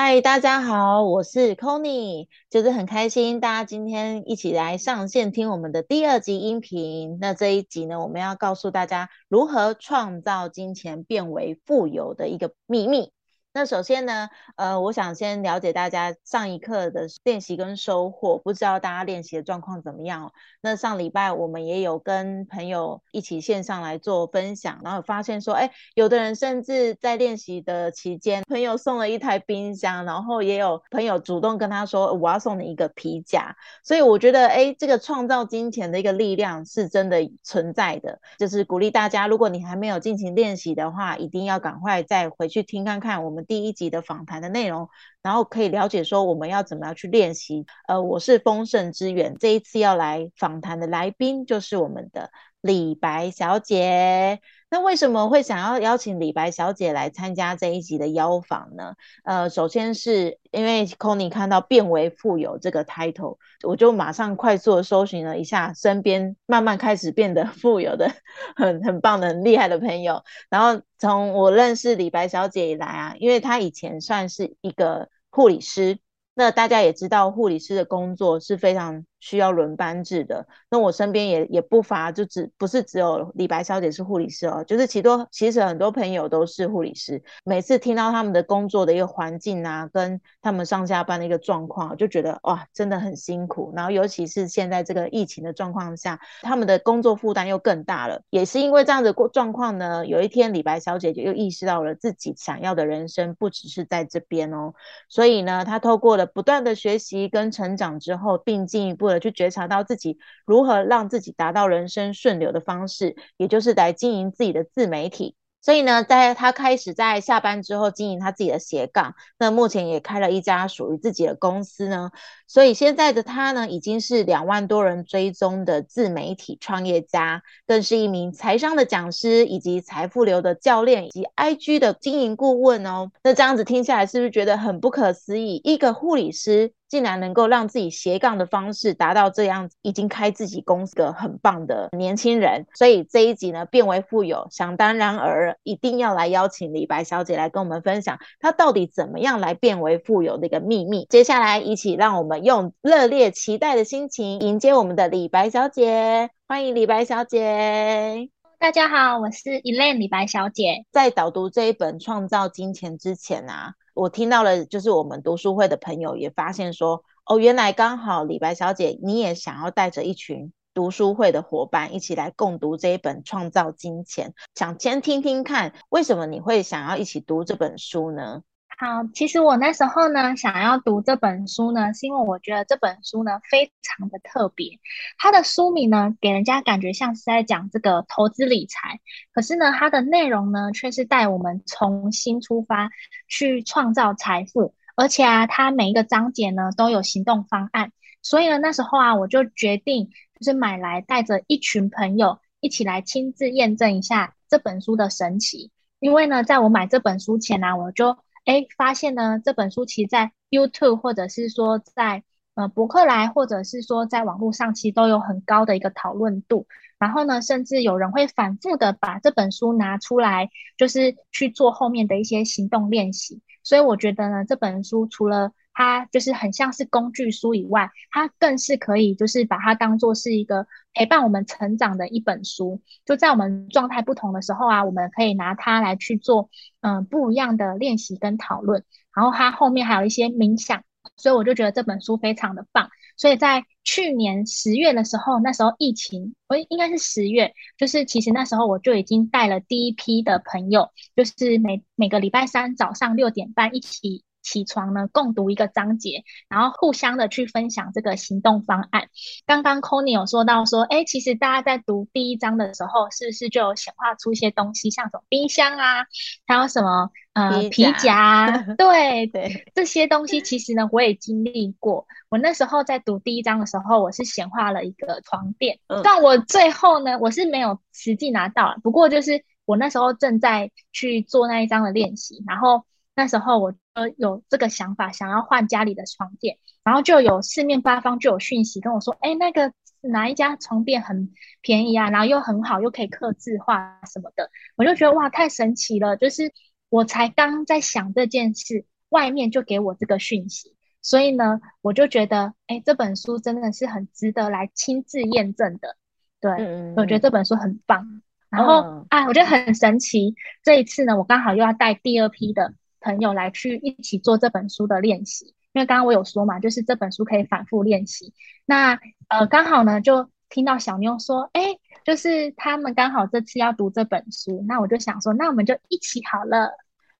嗨，大家好，我是 Conny，就是很开心大家今天一起来上线听我们的第二集音频。那这一集呢，我们要告诉大家如何创造金钱变为富有的一个秘密。那首先呢，呃，我想先了解大家上一课的练习跟收获，不知道大家练习的状况怎么样？那上礼拜我们也有跟朋友一起线上来做分享，然后发现说，哎，有的人甚至在练习的期间，朋友送了一台冰箱，然后也有朋友主动跟他说，我要送你一个皮夹。所以我觉得，哎，这个创造金钱的一个力量是真的存在的，就是鼓励大家，如果你还没有进行练习的话，一定要赶快再回去听看看我们。第一集的访谈的内容，然后可以了解说我们要怎么样去练习。呃，我是丰盛之源，这一次要来访谈的来宾就是我们的李白小姐。那为什么会想要邀请李白小姐来参加这一集的邀访呢？呃，首先是因为 c o n y 看到“变为富有”这个 title，我就马上快速的搜寻了一下身边慢慢开始变得 富有的很很棒的很厉害的朋友。然后从我认识李白小姐以来啊，因为她以前算是一个护理师，那大家也知道护理师的工作是非常。需要轮班制的，那我身边也也不乏，就只不是只有李白小姐是护理师哦，就是其多其实很多朋友都是护理师。每次听到他们的工作的一个环境啊，跟他们上下班的一个状况，就觉得哇，真的很辛苦。然后尤其是现在这个疫情的状况下，他们的工作负担又更大了。也是因为这样的过状况呢，有一天李白小姐就又意识到了自己想要的人生不只是在这边哦，所以呢，她透过了不断的学习跟成长之后，并进一步。去觉察到自己如何让自己达到人生顺流的方式，也就是来经营自己的自媒体。所以呢，在他开始在下班之后经营他自己的斜杠，那目前也开了一家属于自己的公司呢。所以现在的他呢，已经是两万多人追踪的自媒体创业家，更是一名财商的讲师，以及财富流的教练，以及 IG 的经营顾问哦。那这样子听下来，是不是觉得很不可思议？一个护理师。竟然能够让自己斜杠的方式达到这样，已经开自己公司的很棒的年轻人，所以这一集呢变为富有，想当然而一定要来邀请李白小姐来跟我们分享，她到底怎么样来变为富有的一个秘密。接下来一起让我们用热烈期待的心情迎接我们的李白小姐，欢迎李白小姐。大家好，我是 Elaine 李白小姐。在导读这一本《创造金钱》之前啊。我听到了，就是我们读书会的朋友也发现说，哦，原来刚好李白小姐你也想要带着一群读书会的伙伴一起来共读这一本《创造金钱》，想先听听看，为什么你会想要一起读这本书呢？好，其实我那时候呢，想要读这本书呢，是因为我觉得这本书呢非常的特别。它的书名呢，给人家感觉像是在讲这个投资理财，可是呢，它的内容呢，却是带我们重新出发去创造财富。而且啊，它每一个章节呢都有行动方案。所以呢，那时候啊，我就决定就是买来，带着一群朋友一起来亲自验证一下这本书的神奇。因为呢，在我买这本书前呢，我就哎，发现呢，这本书其实，在 YouTube 或者是说在呃博客来，或者是说在网络上，其实都有很高的一个讨论度。然后呢，甚至有人会反复的把这本书拿出来，就是去做后面的一些行动练习。所以我觉得呢，这本书除了它就是很像是工具书以外，它更是可以就是把它当做是一个陪伴我们成长的一本书。就在我们状态不同的时候啊，我们可以拿它来去做。嗯，不一样的练习跟讨论，然后它后面还有一些冥想，所以我就觉得这本书非常的棒。所以在去年十月的时候，那时候疫情，我应该是十月，就是其实那时候我就已经带了第一批的朋友，就是每每个礼拜三早上六点半一起。起床呢，共读一个章节，然后互相的去分享这个行动方案。刚刚 c o n y 有说到说，哎，其实大家在读第一章的时候，是不是就有显化出一些东西，像什么冰箱啊，还有什么呃皮夹？对对，这些东西其实呢，我也经历过。我那时候在读第一章的时候，我是显化了一个床垫，但我最后呢，我是没有实际拿到，不过就是。我那时候正在去做那一章的练习，然后那时候我呃有这个想法，想要换家里的床垫，然后就有四面八方就有讯息跟我说，哎，那个哪一家床垫很便宜啊，然后又很好，又可以刻字化什么的，我就觉得哇，太神奇了，就是我才刚在想这件事，外面就给我这个讯息。所以呢，我就觉得，哎，这本书真的是很值得来亲自验证的。对，我觉得这本书很棒。然后，啊，我觉得很神奇。这一次呢，我刚好又要带第二批的朋友来去一起做这本书的练习。因为刚刚我有说嘛，就是这本书可以反复练习。那呃，刚好呢，就听到小妞说，哎，就是他们刚好这次要读这本书，那我就想说，那我们就一起好了。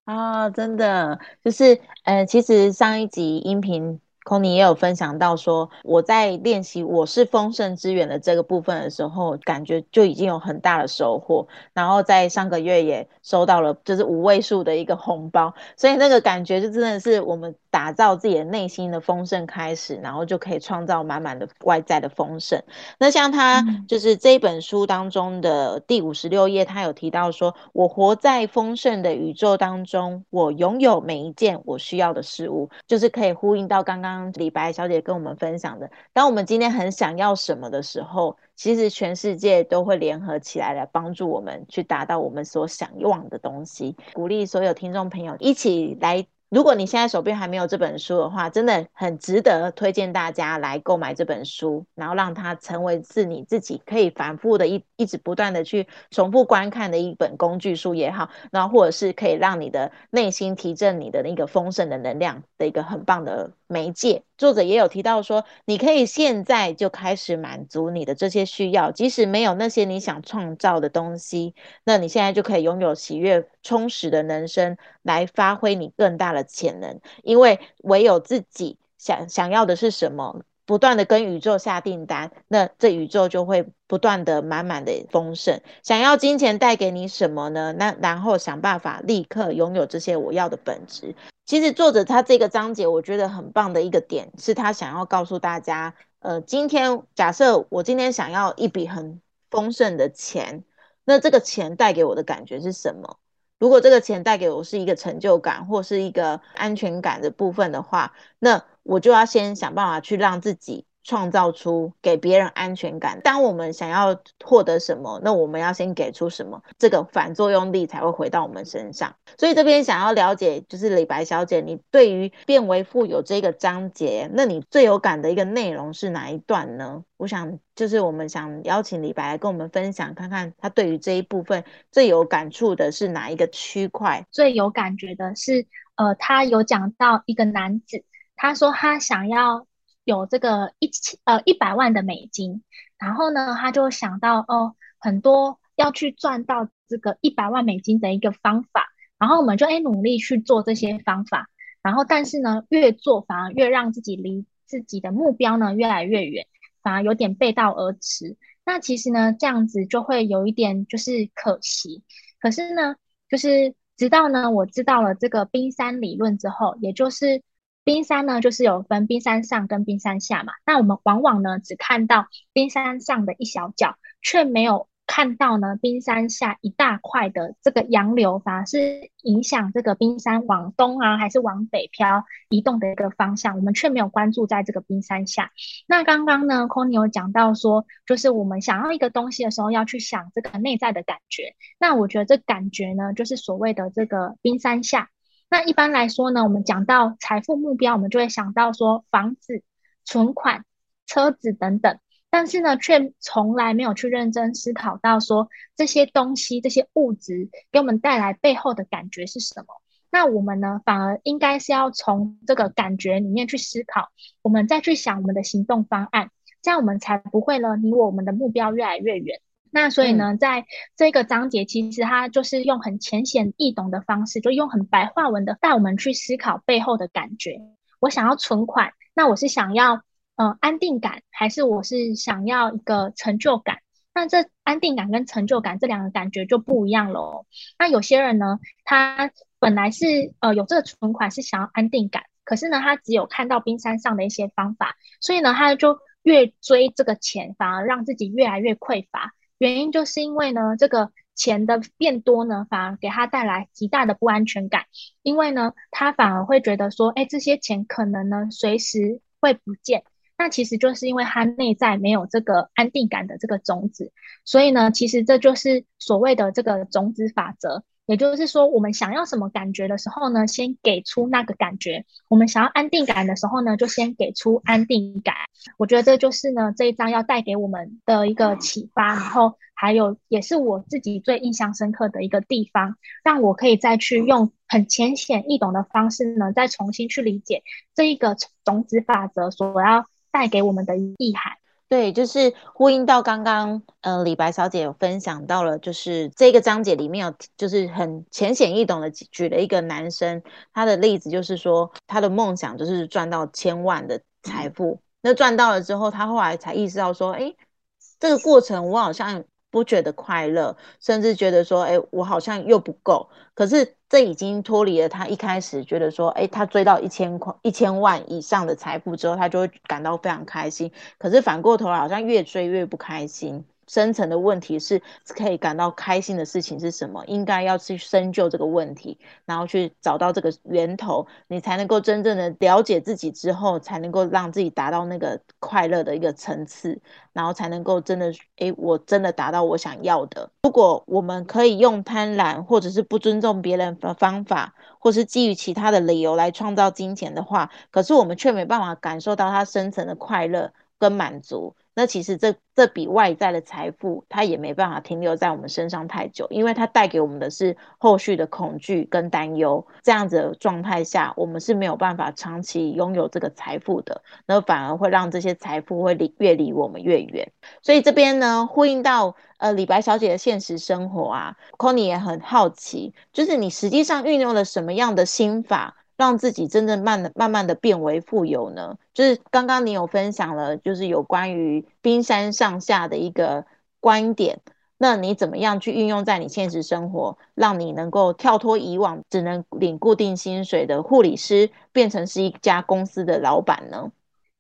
啊，真的就是，呃，其实上一集音频。空尼也有分享到说，我在练习我是丰盛之源的这个部分的时候，感觉就已经有很大的收获。然后在上个月也收到了就是五位数的一个红包，所以那个感觉就真的是我们打造自己的内心的丰盛开始，然后就可以创造满满的外在的丰盛。那像他就是这一本书当中的第五十六页，他有提到说，我活在丰盛的宇宙当中，我拥有每一件我需要的事物，就是可以呼应到刚刚。李白小姐跟我们分享的，当我们今天很想要什么的时候，其实全世界都会联合起来来帮助我们去达到我们所想望的东西。鼓励所有听众朋友一起来。如果你现在手边还没有这本书的话，真的很值得推荐大家来购买这本书，然后让它成为是你自己可以反复的一一直不断的去重复观看的一本工具书也好，然后或者是可以让你的内心提振你的那个丰盛的能量的一个很棒的媒介。作者也有提到说，你可以现在就开始满足你的这些需要，即使没有那些你想创造的东西，那你现在就可以拥有喜悦充实的人生，来发挥你更大的。潜能，因为唯有自己想想要的是什么，不断的跟宇宙下订单，那这宇宙就会不断的满满的丰盛。想要金钱带给你什么呢？那然后想办法立刻拥有这些我要的本质。其实作者他这个章节，我觉得很棒的一个点，是他想要告诉大家，呃，今天假设我今天想要一笔很丰盛的钱，那这个钱带给我的感觉是什么？如果这个钱带给我是一个成就感或是一个安全感的部分的话，那我就要先想办法去让自己。创造出给别人安全感。当我们想要获得什么，那我们要先给出什么，这个反作用力才会回到我们身上。所以这边想要了解，就是李白小姐，你对于变为富有这个章节，那你最有感的一个内容是哪一段呢？我想就是我们想邀请李白来跟我们分享，看看他对于这一部分最有感触的是哪一个区块？最有感觉的是，呃，他有讲到一个男子，他说他想要。有这个一千呃一百万的美金，然后呢，他就想到哦，很多要去赚到这个一百万美金的一个方法，然后我们就哎努力去做这些方法，然后但是呢，越做反而越让自己离自己的目标呢越来越远，反而有点背道而驰。那其实呢，这样子就会有一点就是可惜。可是呢，就是直到呢我知道了这个冰山理论之后，也就是。冰山呢，就是有分冰山上跟冰山下嘛。那我们往往呢，只看到冰山上的一小角，却没有看到呢冰山下一大块的这个洋流，反而是影响这个冰山往东啊，还是往北漂移动的一个方向。我们却没有关注在这个冰山下。那刚刚呢 c o n y 有讲到说，就是我们想要一个东西的时候，要去想这个内在的感觉。那我觉得这感觉呢，就是所谓的这个冰山下。那一般来说呢，我们讲到财富目标，我们就会想到说房子、存款、车子等等，但是呢，却从来没有去认真思考到说这些东西、这些物质给我们带来背后的感觉是什么。那我们呢，反而应该是要从这个感觉里面去思考，我们再去想我们的行动方案，这样我们才不会呢离我们的目标越来越远。那所以呢，在这个章节，其实它就是用很浅显易懂的方式，就用很白话文的带我们去思考背后的感觉。我想要存款，那我是想要呃安定感，还是我是想要一个成就感？那这安定感跟成就感这两个感觉就不一样喽。那有些人呢，他本来是呃有这个存款是想要安定感，可是呢，他只有看到冰山上的一些方法，所以呢，他就越追这个钱，反而让自己越来越匮乏。原因就是因为呢，这个钱的变多呢，反而给他带来极大的不安全感，因为呢，他反而会觉得说，哎，这些钱可能呢随时会不见。那其实就是因为他内在没有这个安定感的这个种子，所以呢，其实这就是所谓的这个种子法则。也就是说，我们想要什么感觉的时候呢，先给出那个感觉；我们想要安定感的时候呢，就先给出安定感。我觉得这就是呢这一章要带给我们的一个启发，然后还有也是我自己最印象深刻的一个地方，让我可以再去用很浅显易懂的方式呢，再重新去理解这一个种子法则所要带给我们的意涵。对，就是呼应到刚刚，呃，李白小姐有分享到了，就是这个章节里面有，就是很浅显易懂的举了一个男生他的例子，就是说他的梦想就是赚到千万的财富，那赚到了之后，他后来才意识到说，哎，这个过程我好像。不觉得快乐，甚至觉得说，哎，我好像又不够。可是这已经脱离了他一开始觉得说，哎，他追到一千块、一千万以上的财富之后，他就会感到非常开心。可是反过头来，好像越追越不开心。深层的问题是可以感到开心的事情是什么？应该要去深究这个问题，然后去找到这个源头，你才能够真正的了解自己之后，才能够让自己达到那个快乐的一个层次，然后才能够真的，诶，我真的达到我想要的。如果我们可以用贪婪或者是不尊重别人的方法，或是基于其他的理由来创造金钱的话，可是我们却没办法感受到它深层的快乐跟满足。那其实这这笔外在的财富，它也没办法停留在我们身上太久，因为它带给我们的是后续的恐惧跟担忧。这样子的状态下，我们是没有办法长期拥有这个财富的，那反而会让这些财富会离越离我们越远。所以这边呢，呼应到呃李白小姐的现实生活啊 c o n y 也很好奇，就是你实际上运用了什么样的心法？让自己真正慢的、慢慢的变为富有呢？就是刚刚你有分享了，就是有关于冰山上下的一个观点。那你怎么样去运用在你现实生活，让你能够跳脱以往只能领固定薪水的护理师，变成是一家公司的老板呢？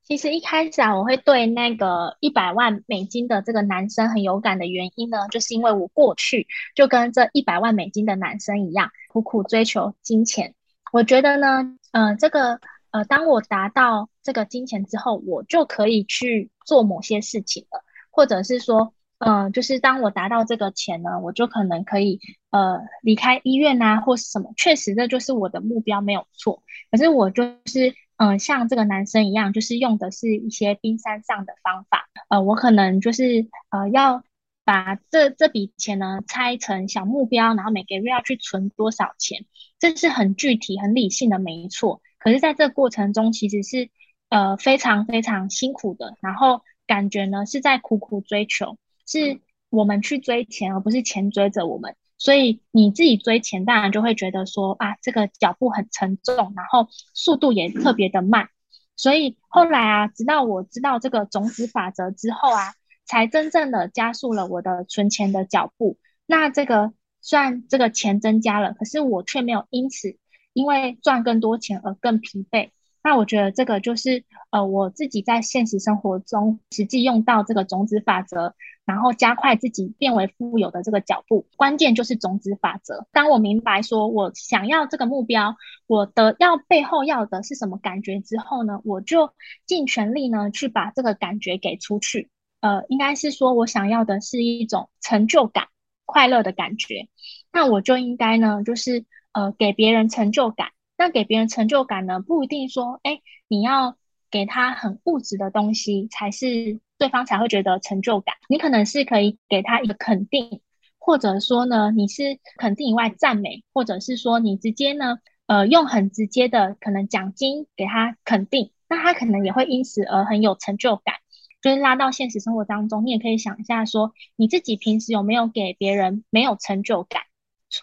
其实一开始啊，我会对那个一百万美金的这个男生很有感的原因呢，就是因为我过去就跟这一百万美金的男生一样，苦苦追求金钱。我觉得呢，呃，这个呃，当我达到这个金钱之后，我就可以去做某些事情了，或者是说，嗯，就是当我达到这个钱呢，我就可能可以呃离开医院啊，或是什么。确实，这就是我的目标，没有错。可是我就是嗯，像这个男生一样，就是用的是一些冰山上的方法。呃，我可能就是呃要把这这笔钱呢拆成小目标，然后每个月要去存多少钱。这是很具体、很理性的，没错。可是，在这过程中，其实是呃非常非常辛苦的。然后感觉呢是在苦苦追求，是我们去追钱，而不是钱追着我们。所以你自己追钱，当然就会觉得说啊，这个脚步很沉重，然后速度也特别的慢。所以后来啊，直到我知道这个种子法则之后啊，才真正的加速了我的存钱的脚步。那这个。虽然这个钱增加了，可是我却没有因此因为赚更多钱而更疲惫。那我觉得这个就是呃我自己在现实生活中实际用到这个种子法则，然后加快自己变为富有的这个脚步。关键就是种子法则。当我明白说我想要这个目标，我的要背后要的是什么感觉之后呢，我就尽全力呢去把这个感觉给出去。呃，应该是说我想要的是一种成就感。快乐的感觉，那我就应该呢，就是呃给别人成就感。那给别人成就感呢，不一定说，哎，你要给他很物质的东西，才是对方才会觉得成就感。你可能是可以给他一个肯定，或者说呢，你是肯定以外赞美，或者是说你直接呢，呃，用很直接的可能奖金给他肯定，那他可能也会因此而很有成就感。就是拉到现实生活当中，你也可以想一下，说你自己平时有没有给别人没有成就感？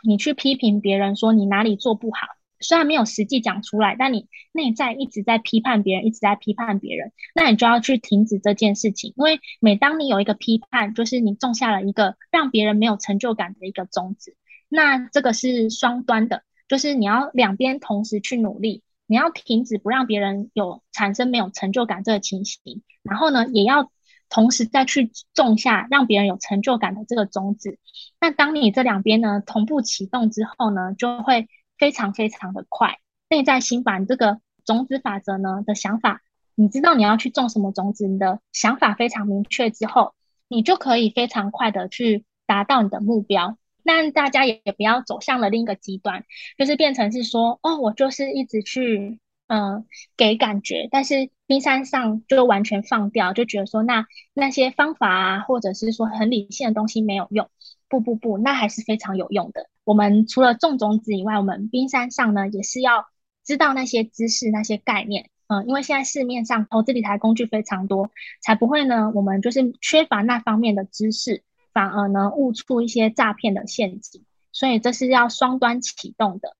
你去批评别人说你哪里做不好，虽然没有实际讲出来，但你内在一直在批判别人，一直在批判别人，那你就要去停止这件事情。因为每当你有一个批判，就是你种下了一个让别人没有成就感的一个种子。那这个是双端的，就是你要两边同时去努力。你要停止不让别人有产生没有成就感这个情形，然后呢，也要同时再去种下让别人有成就感的这个种子。那当你这两边呢同步启动之后呢，就会非常非常的快。内在心法这个种子法则呢的想法，你知道你要去种什么种子，你的想法非常明确之后，你就可以非常快的去达到你的目标。那大家也不要走向了另一个极端，就是变成是说，哦，我就是一直去，嗯，给感觉，但是冰山上就完全放掉，就觉得说，那那些方法啊，或者是说很理性的东西没有用。不不不，那还是非常有用的。我们除了种种子以外，我们冰山上呢，也是要知道那些知识、那些概念。嗯，因为现在市面上投资理财工具非常多，才不会呢，我们就是缺乏那方面的知识。反而呢，误触一些诈骗的陷阱，所以这是要双端启动的。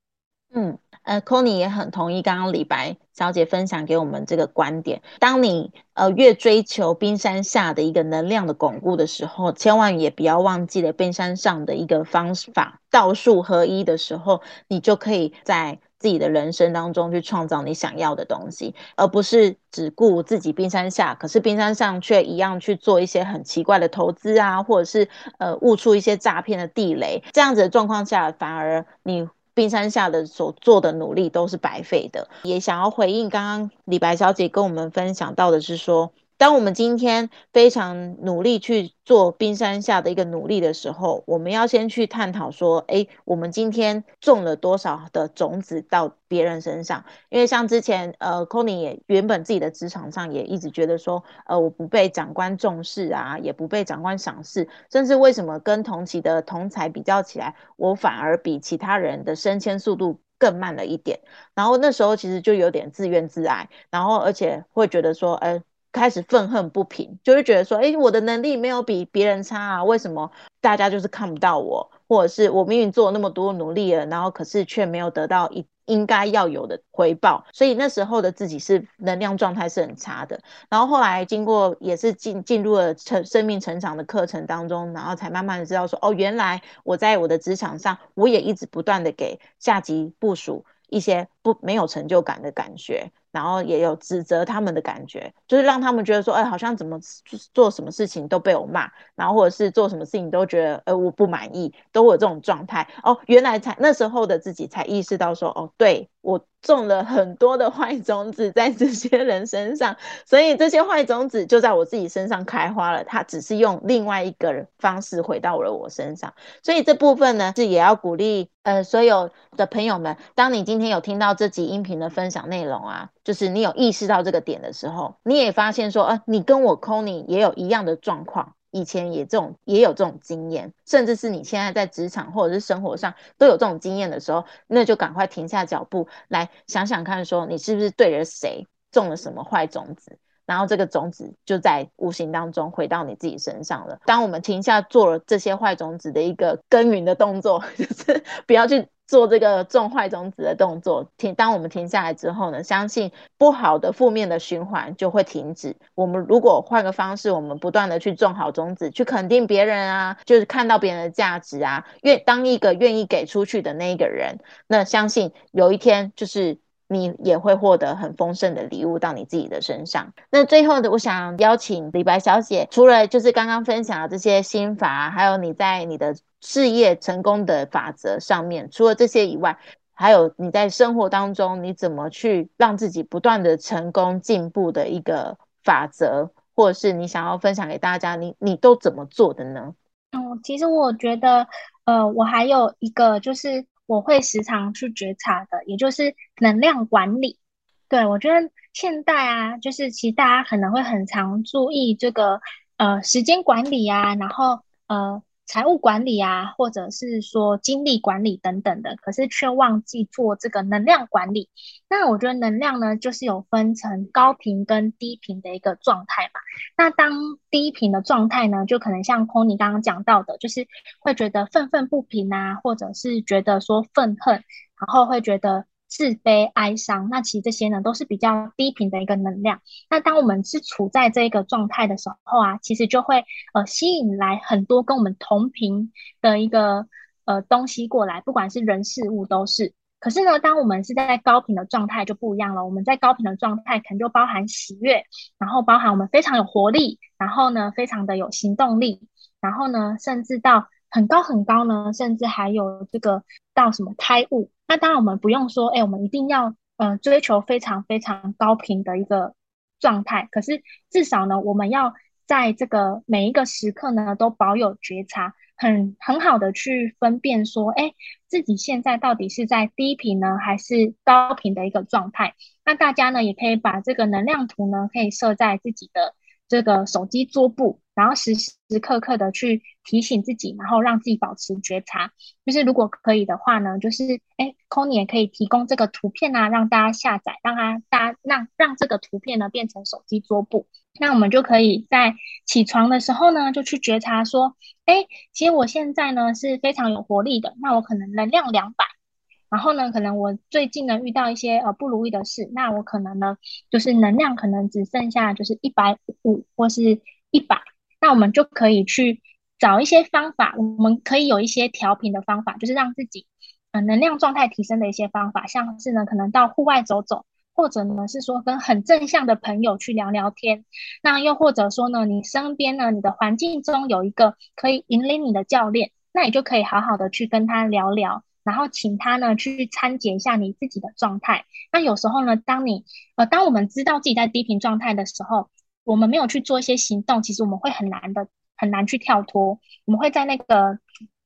嗯，呃 c o n y 也很同意刚刚李白小姐分享给我们这个观点。当你呃越追求冰山下的一个能量的巩固的时候，千万也不要忘记了冰山上的一个方法，道术合一的时候，你就可以在。自己的人生当中去创造你想要的东西，而不是只顾自己冰山下，可是冰山上却一样去做一些很奇怪的投资啊，或者是呃误触一些诈骗的地雷，这样子的状况下，反而你冰山下的所做的努力都是白费的。也想要回应刚刚李白小姐跟我们分享到的是说。当我们今天非常努力去做冰山下的一个努力的时候，我们要先去探讨说，哎，我们今天种了多少的种子到别人身上？因为像之前，呃 c o n y 也原本自己的职场上也一直觉得说，呃，我不被长官重视啊，也不被长官赏识，甚至为什么跟同期的同才比较起来，我反而比其他人的升迁速度更慢了一点。然后那时候其实就有点自怨自艾，然后而且会觉得说，哎。开始愤恨不平，就会觉得说，哎，我的能力没有比别人差啊，为什么大家就是看不到我，或者是我明明做了那么多努力了，然后可是却没有得到一应该要有的回报，所以那时候的自己是能量状态是很差的。然后后来经过也是进进入了成生命成长的课程当中，然后才慢慢的知道说，哦，原来我在我的职场上，我也一直不断的给下级部署一些不没有成就感的感觉。然后也有指责他们的感觉，就是让他们觉得说，哎，好像怎么做什么事情都被我骂，然后或者是做什么事情都觉得，呃，我不满意，都有这种状态。哦，原来才那时候的自己才意识到说，哦，对我种了很多的坏种子在这些人身上，所以这些坏种子就在我自己身上开花了。它只是用另外一个方式回到了我身上，所以这部分呢是也要鼓励，呃，所有的朋友们，当你今天有听到这集音频的分享内容啊。就是你有意识到这个点的时候，你也发现说，呃，你跟我 c o n y 也有一样的状况，以前也这种也有这种经验，甚至是你现在在职场或者是生活上都有这种经验的时候，那就赶快停下脚步来想想看，说你是不是对着谁种了什么坏种子，然后这个种子就在无形当中回到你自己身上了。当我们停下做了这些坏种子的一个耕耘的动作，就是不要去。做这个种坏种子的动作，停。当我们停下来之后呢，相信不好的负面的循环就会停止。我们如果换个方式，我们不断的去种好种子，去肯定别人啊，就是看到别人的价值啊，愿当一个愿意给出去的那一个人，那相信有一天就是你也会获得很丰盛的礼物到你自己的身上。那最后的，我想邀请李白小姐，除了就是刚刚分享的这些心法，还有你在你的。事业成功的法则上面，除了这些以外，还有你在生活当中你怎么去让自己不断的成功进步的一个法则，或者是你想要分享给大家，你你都怎么做的呢？嗯，其实我觉得，呃，我还有一个就是我会时常去觉察的，也就是能量管理。对我觉得现代啊，就是其实大家可能会很常注意这个呃时间管理啊，然后呃。财务管理啊，或者是说精力管理等等的，可是却忘记做这个能量管理。那我觉得能量呢，就是有分成高频跟低频的一个状态嘛。那当低频的状态呢，就可能像 Pony 刚刚讲到的，就是会觉得愤愤不平啊，或者是觉得说愤恨，然后会觉得。自卑、哀伤，那其实这些呢都是比较低频的一个能量。那当我们是处在这一个状态的时候啊，其实就会呃吸引来很多跟我们同频的一个呃东西过来，不管是人事物都是。可是呢，当我们是在高频的状态就不一样了。我们在高频的状态可能就包含喜悦，然后包含我们非常有活力，然后呢，非常的有行动力，然后呢，甚至到很高很高呢，甚至还有这个到什么胎悟。那当然我们不用说，哎，我们一定要呃追求非常非常高频的一个状态。可是至少呢，我们要在这个每一个时刻呢，都保有觉察。很很好的去分辨说，哎，自己现在到底是在低频呢，还是高频的一个状态？那大家呢，也可以把这个能量图呢，可以设在自己的这个手机桌布，然后时时刻刻的去提醒自己，然后让自己保持觉察。就是如果可以的话呢，就是哎 c o n y 也可以提供这个图片啊，让大家下载，让他大家让让这个图片呢变成手机桌布。那我们就可以在起床的时候呢，就去觉察说，哎，其实我现在呢是非常有活力的。那我可能能量两百，然后呢，可能我最近呢遇到一些呃不如意的事，那我可能呢就是能量可能只剩下就是一百五或是一百。那我们就可以去找一些方法，我们可以有一些调频的方法，就是让自己呃能量状态提升的一些方法，像是呢可能到户外走走。或者呢，是说跟很正向的朋友去聊聊天，那又或者说呢，你身边呢，你的环境中有一个可以引领你的教练，那你就可以好好的去跟他聊聊，然后请他呢去参检一下你自己的状态。那有时候呢，当你呃，当我们知道自己在低频状态的时候，我们没有去做一些行动，其实我们会很难的，很难去跳脱，我们会在那个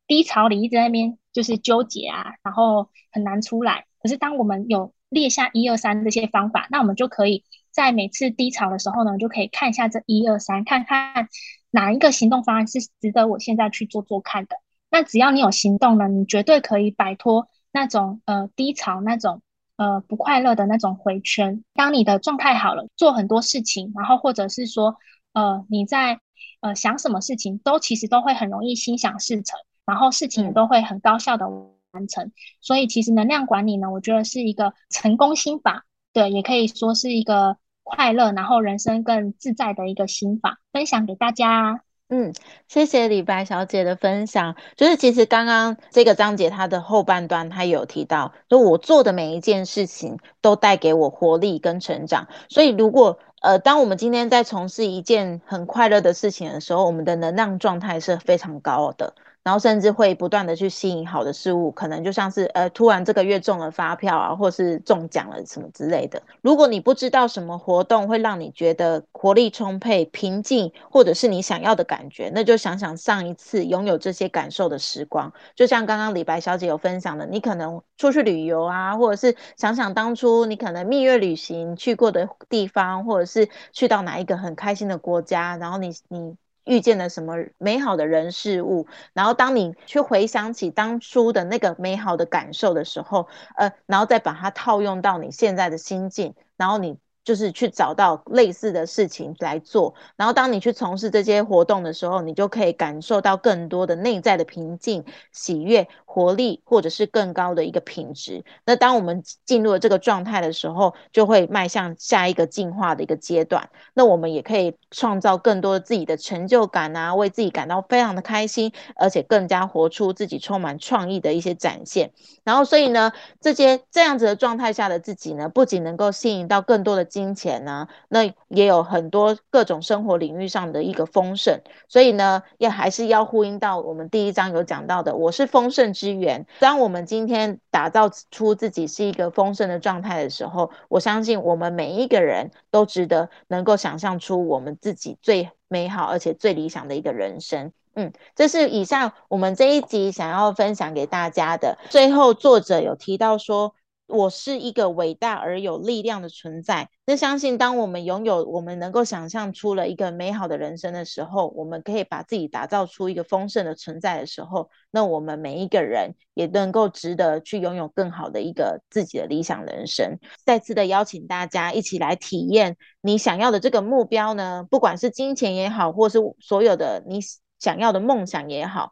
低潮里一直在那边就是纠结啊，然后很难出来。可是当我们有列下一二三这些方法，那我们就可以在每次低潮的时候呢，就可以看一下这一二三，看看哪一个行动方案是值得我现在去做做看的。那只要你有行动了，你绝对可以摆脱那种呃低潮、那种呃不快乐的那种回圈。当你的状态好了，做很多事情，然后或者是说呃你在呃想什么事情，都其实都会很容易心想事成，然后事情都会很高效的。完成，所以其实能量管理呢，我觉得是一个成功心法，对，也可以说是一个快乐，然后人生更自在的一个心法，分享给大家。嗯，谢谢李白小姐的分享。就是其实刚刚这个章节它的后半段，它有提到，就我做的每一件事情都带给我活力跟成长。所以如果呃，当我们今天在从事一件很快乐的事情的时候，我们的能量状态是非常高的。然后甚至会不断的去吸引好的事物，可能就像是呃，突然这个月中了发票啊，或是中奖了什么之类的。如果你不知道什么活动会让你觉得活力充沛、平静，或者是你想要的感觉，那就想想上一次拥有这些感受的时光。就像刚刚李白小姐有分享的，你可能出去旅游啊，或者是想想当初你可能蜜月旅行去过的地方，或者是去到哪一个很开心的国家，然后你你。遇见了什么美好的人事物，然后当你去回想起当初的那个美好的感受的时候，呃，然后再把它套用到你现在的心境，然后你。就是去找到类似的事情来做，然后当你去从事这些活动的时候，你就可以感受到更多的内在的平静、喜悦、活力，或者是更高的一个品质。那当我们进入了这个状态的时候，就会迈向下一个进化的一个阶段。那我们也可以创造更多的自己的成就感啊，为自己感到非常的开心，而且更加活出自己充满创意的一些展现。然后，所以呢，这些这样子的状态下的自己呢，不仅能够吸引到更多的。金钱呢，那也有很多各种生活领域上的一个丰盛，所以呢，也还是要呼应到我们第一章有讲到的，我是丰盛之源。当我们今天打造出自己是一个丰盛的状态的时候，我相信我们每一个人都值得能够想象出我们自己最美好而且最理想的一个人生。嗯，这是以上我们这一集想要分享给大家的。最后，作者有提到说。我是一个伟大而有力量的存在。那相信，当我们拥有我们能够想象出了一个美好的人生的时候，我们可以把自己打造出一个丰盛的存在的时候，那我们每一个人也能够值得去拥有更好的一个自己的理想人生。再次的邀请大家一起来体验你想要的这个目标呢，不管是金钱也好，或是所有的你想要的梦想也好，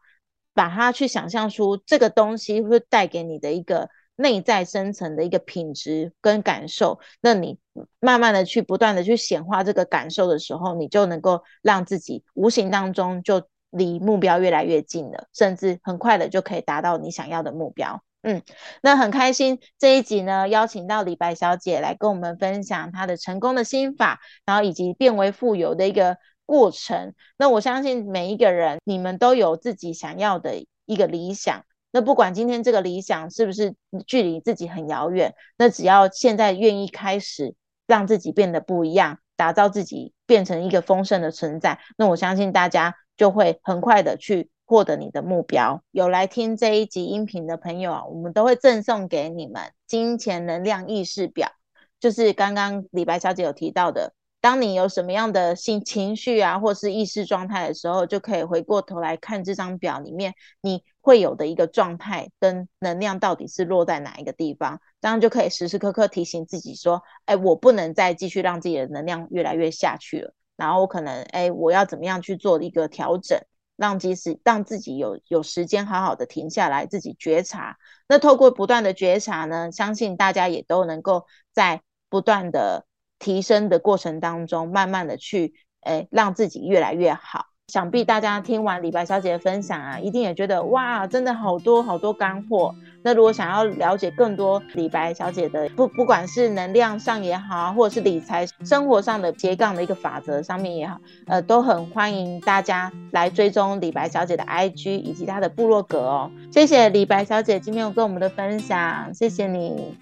把它去想象出这个东西会带给你的一个。内在深层的一个品质跟感受，那你慢慢的去不断的去显化这个感受的时候，你就能够让自己无形当中就离目标越来越近了，甚至很快的就可以达到你想要的目标。嗯，那很开心这一集呢，邀请到李白小姐来跟我们分享她的成功的心法，然后以及变为富有的一个过程。那我相信每一个人，你们都有自己想要的一个理想。那不管今天这个理想是不是距离自己很遥远，那只要现在愿意开始，让自己变得不一样，打造自己变成一个丰盛的存在，那我相信大家就会很快的去。获得你的目标，有来听这一集音频的朋友啊，我们都会赠送给你们金钱能量意识表，就是刚刚李白小姐有提到的，当你有什么样的心情绪啊，或是意识状态的时候，就可以回过头来看这张表里面你会有的一个状态跟能量到底是落在哪一个地方，这样就可以时时刻刻提醒自己说，哎，我不能再继续让自己的能量越来越下去了，然后我可能，哎，我要怎么样去做一个调整。让即使让自己有有时间好好的停下来，自己觉察。那透过不断的觉察呢，相信大家也都能够在不断的提升的过程当中，慢慢的去，诶，让自己越来越好。想必大家听完李白小姐的分享啊，一定也觉得哇，真的好多好多干货。那如果想要了解更多李白小姐的不不管是能量上也好，或者是理财生活上的斜杠的一个法则上面也好，呃，都很欢迎大家来追踪李白小姐的 IG 以及她的部落格哦。谢谢李白小姐今天有跟我们的分享，谢谢你，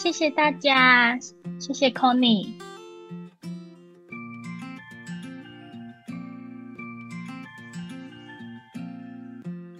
谢谢大家，谢谢 Connie。